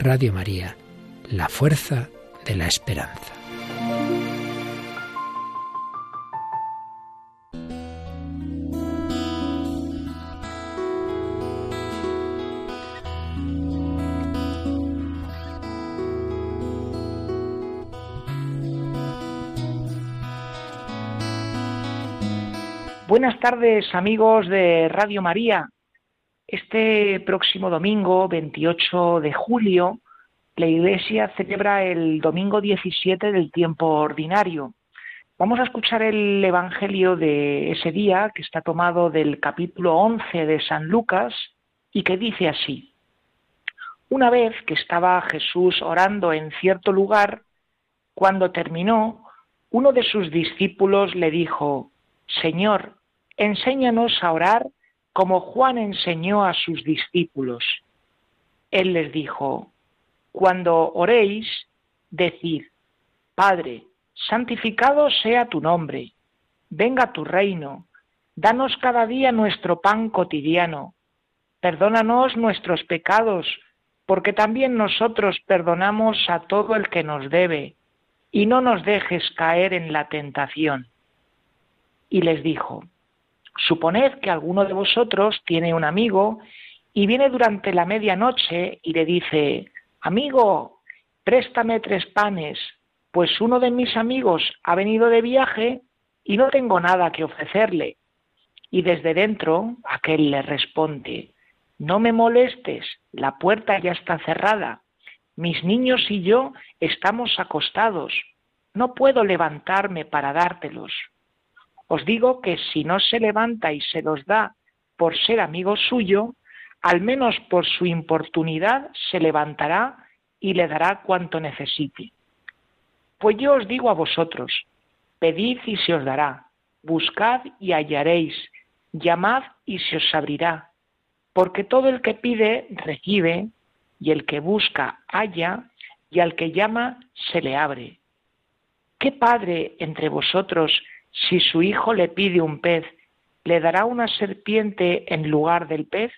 Speaker 11: Radio María, la fuerza de la esperanza.
Speaker 12: Buenas tardes amigos de Radio María, este próximo domingo, 28 de julio, la Iglesia celebra el domingo 17 del tiempo ordinario. Vamos a escuchar el Evangelio de ese día, que está tomado del capítulo 11 de San Lucas, y que dice así. Una vez que estaba Jesús orando en cierto lugar, cuando terminó, uno de sus discípulos le dijo, Señor, enséñanos a orar como Juan enseñó a sus discípulos. Él les dijo, Cuando oréis, decid, Padre, santificado sea tu nombre, venga tu reino, danos cada día nuestro pan cotidiano, perdónanos nuestros pecados, porque también nosotros perdonamos a todo el que nos debe, y no nos dejes caer en la tentación. Y les dijo, Suponed que alguno de vosotros tiene un amigo y viene durante la medianoche y le dice, Amigo, préstame tres panes, pues uno de mis amigos ha venido de viaje y no tengo nada que ofrecerle. Y desde dentro aquel le responde, No me molestes, la puerta ya está cerrada, mis niños y yo estamos acostados, no puedo levantarme para dártelos. Os digo que si no se levanta y se los da por ser amigo suyo, al menos por su importunidad se levantará y le dará cuanto necesite. Pues yo os digo a vosotros, pedid y se os dará, buscad y hallaréis, llamad y se os abrirá, porque todo el que pide recibe, y el que busca halla, y al que llama se le abre. ¿Qué padre entre vosotros si su hijo le pide un pez, ¿le dará una serpiente en lugar del pez?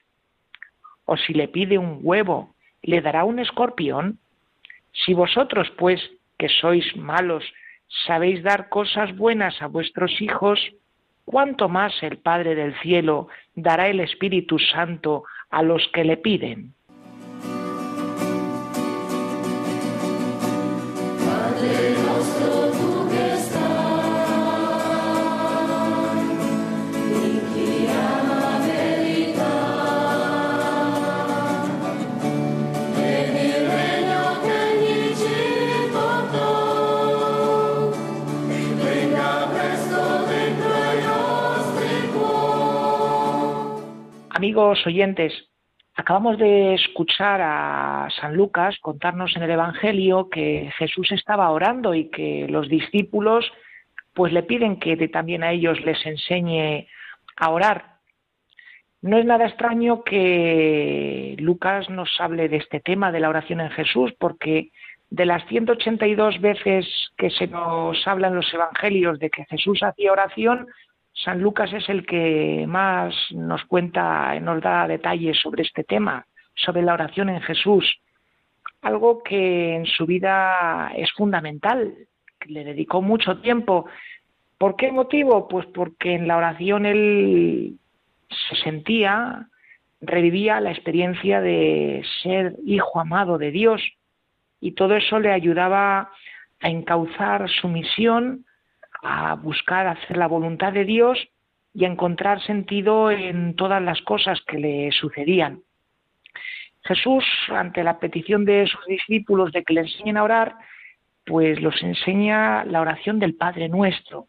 Speaker 12: ¿O si le pide un huevo, ¿le dará un escorpión? Si vosotros, pues, que sois malos, sabéis dar cosas buenas a vuestros hijos, ¿cuánto más el Padre del cielo dará el Espíritu Santo a los que le piden? Oyentes, acabamos de escuchar a San Lucas contarnos en el Evangelio que Jesús estaba orando y que los discípulos pues le piden que también a ellos les enseñe a orar. No es nada extraño que Lucas nos hable de este tema de la oración en Jesús, porque de las 182 veces que se nos habla en los evangelios de que Jesús hacía oración, San Lucas es el que más nos cuenta, nos da detalles sobre este tema, sobre la oración en Jesús, algo que en su vida es fundamental, que le dedicó mucho tiempo. ¿Por qué motivo? Pues porque en la oración él se sentía, revivía la experiencia de ser hijo amado de Dios y todo eso le ayudaba a encauzar su misión a buscar hacer la voluntad de Dios y a encontrar sentido en todas las cosas que le sucedían. Jesús, ante la petición de sus discípulos de que le enseñen a orar, pues los enseña la oración del Padre Nuestro.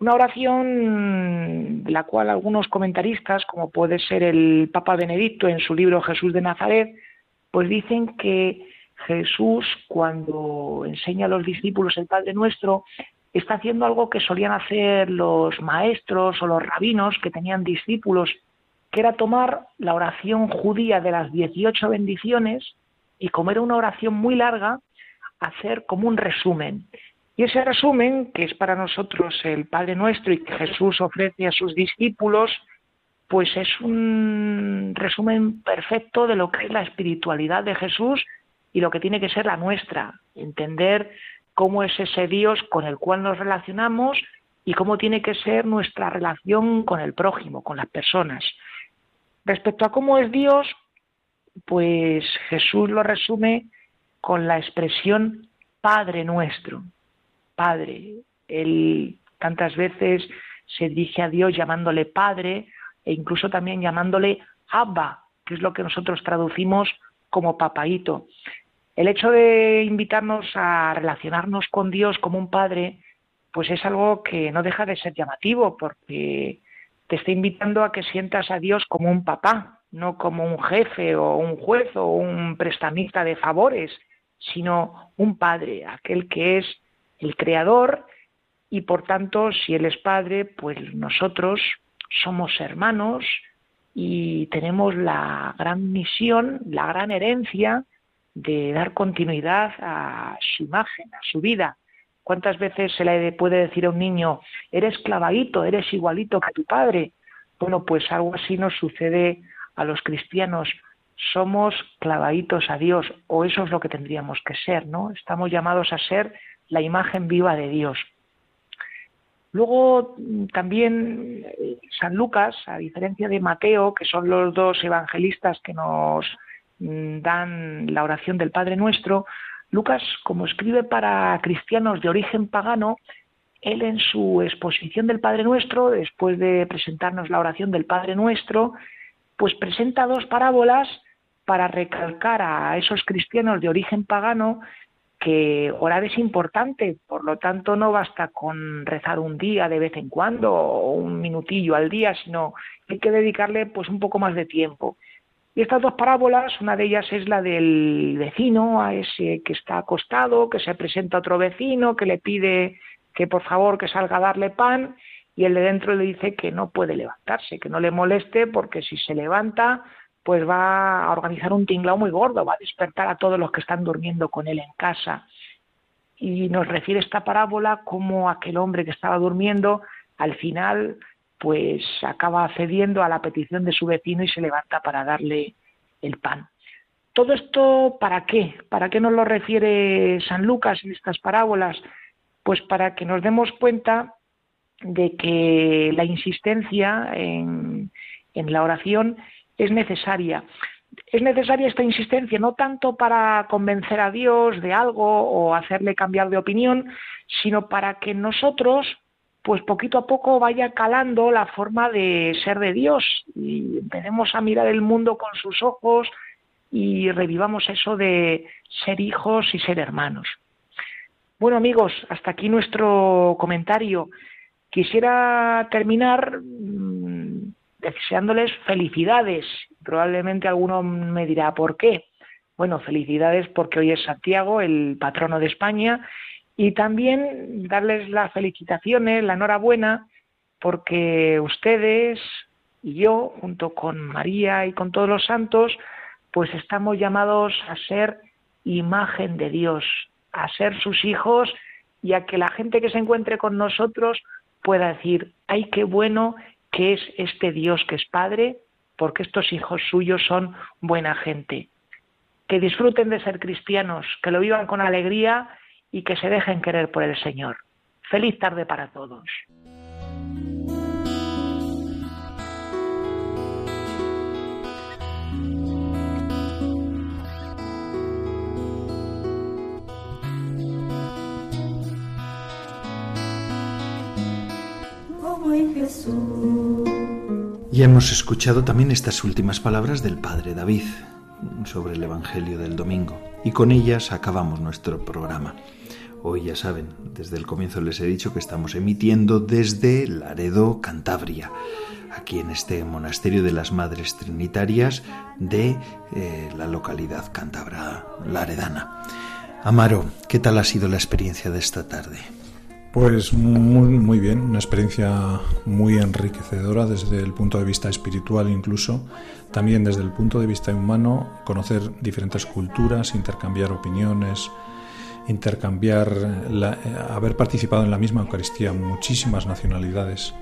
Speaker 12: Una oración de la cual algunos comentaristas, como puede ser el Papa Benedicto en su libro Jesús de Nazaret, pues dicen que Jesús, cuando enseña a los discípulos el Padre Nuestro, está haciendo algo que solían hacer los maestros o los rabinos que tenían discípulos, que era tomar la oración judía de las 18 bendiciones y como era una oración muy larga, hacer como un resumen. Y ese resumen, que es para nosotros el Padre Nuestro y que Jesús ofrece a sus discípulos, pues es un resumen perfecto de lo que es la espiritualidad de Jesús y lo que tiene que ser la nuestra. Entender cómo es ese Dios con el cual nos relacionamos y cómo tiene que ser nuestra relación con el prójimo, con las personas. Respecto a cómo es Dios, pues Jesús lo resume con la expresión Padre nuestro. Padre, Él tantas veces se dirige a Dios llamándole Padre e incluso también llamándole Abba, que es lo que nosotros traducimos como papaito. El hecho de invitarnos a relacionarnos con Dios como un padre, pues es algo que no deja de ser llamativo, porque te está invitando a que sientas a Dios como un papá, no como un jefe o un juez o un prestamista de favores, sino un padre, aquel que es el creador. Y por tanto, si Él es padre, pues nosotros somos hermanos y tenemos la gran misión, la gran herencia de dar continuidad a su imagen, a su vida. ¿Cuántas veces se le puede decir a un niño, eres clavadito, eres igualito que tu padre? Bueno, pues algo así nos sucede a los cristianos. Somos clavaditos a Dios, o eso es lo que tendríamos que ser, ¿no? Estamos llamados a ser la imagen viva de Dios. Luego también eh, San Lucas, a diferencia de Mateo, que son los dos evangelistas que nos mm, dan la oración del Padre Nuestro, Lucas, como escribe para cristianos de origen pagano, él en su exposición del Padre Nuestro, después de presentarnos la oración del Padre Nuestro, pues presenta dos parábolas para recalcar a esos cristianos de origen pagano que orar es importante, por lo tanto no basta con rezar un día de vez en cuando o un minutillo al día, sino hay que dedicarle pues un poco más de tiempo. Y estas dos parábolas, una de ellas es la del vecino, a ese que está acostado, que se presenta otro vecino, que le pide que por favor que salga a darle pan, y el de dentro le dice que no puede levantarse, que no le moleste porque si se levanta pues va a organizar un tinglao muy gordo, va a despertar a todos los que están durmiendo con él en casa. Y nos refiere esta parábola como aquel hombre que estaba durmiendo al final pues acaba cediendo a la petición de su vecino y se levanta para darle el pan. Todo esto, ¿para qué? ¿Para qué nos lo refiere San Lucas en estas parábolas? Pues para que nos demos cuenta de que la insistencia en, en la oración es necesaria. Es necesaria esta insistencia no tanto para convencer a Dios de algo o hacerle cambiar de opinión, sino para que nosotros, pues poquito a poco vaya calando la forma de ser de Dios y empecemos a mirar el mundo con sus ojos y revivamos eso de ser hijos y ser hermanos. Bueno amigos, hasta aquí nuestro comentario. Quisiera terminar deseándoles felicidades. Probablemente alguno me dirá, ¿por qué? Bueno, felicidades porque hoy es Santiago, el patrono de España, y también darles las felicitaciones, la enhorabuena, porque ustedes y yo, junto con María y con todos los santos, pues estamos llamados a ser imagen de Dios, a ser sus hijos y a que la gente que se encuentre con nosotros pueda decir, ay, qué bueno que es este Dios que es Padre, porque estos hijos suyos son buena gente. Que disfruten de ser cristianos, que lo vivan con alegría y que se dejen querer por el Señor. Feliz tarde para todos.
Speaker 2: Y hemos escuchado también estas últimas palabras del Padre David sobre el Evangelio del domingo. Y con ellas acabamos nuestro programa. Hoy ya saben, desde el comienzo les he dicho que estamos emitiendo desde Laredo, Cantabria, aquí en este monasterio de las Madres Trinitarias de eh, la localidad cántabra laredana. Amaro, ¿qué tal ha sido la experiencia de esta tarde?
Speaker 3: Pues muy, muy bien, una experiencia muy enriquecedora desde el punto de vista espiritual incluso, también desde el punto de vista humano, conocer diferentes culturas, intercambiar opiniones, intercambiar, haber participado en la misma Eucaristía muchísimas nacionalidades,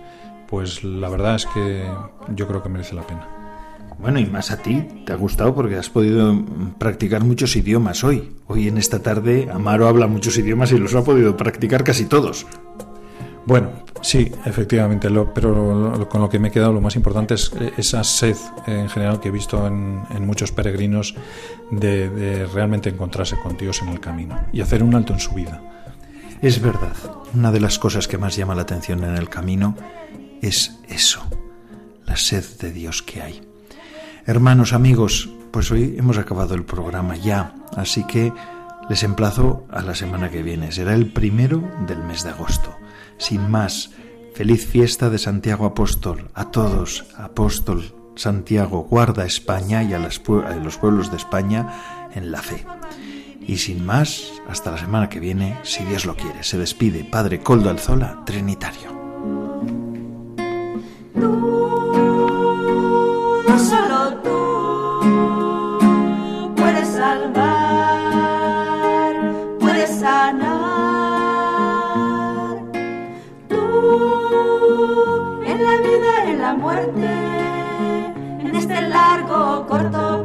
Speaker 3: pues la verdad es que yo creo que merece la pena.
Speaker 2: Bueno, y más a ti, te ha gustado porque has podido practicar muchos idiomas hoy. Hoy en esta tarde Amaro habla muchos idiomas y los ha podido practicar casi todos.
Speaker 3: Bueno, sí, efectivamente, pero con lo que me he quedado lo más importante es esa sed en general que he visto en, muchos peregrinos de realmente encontrarse con Dios en el camino y hacer un alto en su vida.
Speaker 2: Es verdad, una de las cosas que más llama la atención en el camino es eso, la sed de Dios que hay. Hermanos, amigos, pues hoy hemos acabado el programa ya, así que les emplazo a la semana que viene. Será el primero del mes de agosto. Sin más, feliz fiesta de Santiago Apóstol. A todos, Apóstol Santiago, guarda España y a, los pueblos de España en la fe. Y sin más, hasta la semana que viene, si Dios lo quiere. Se despide Padre Coldo Alzola, Trinitario.
Speaker 6: En este largo, corto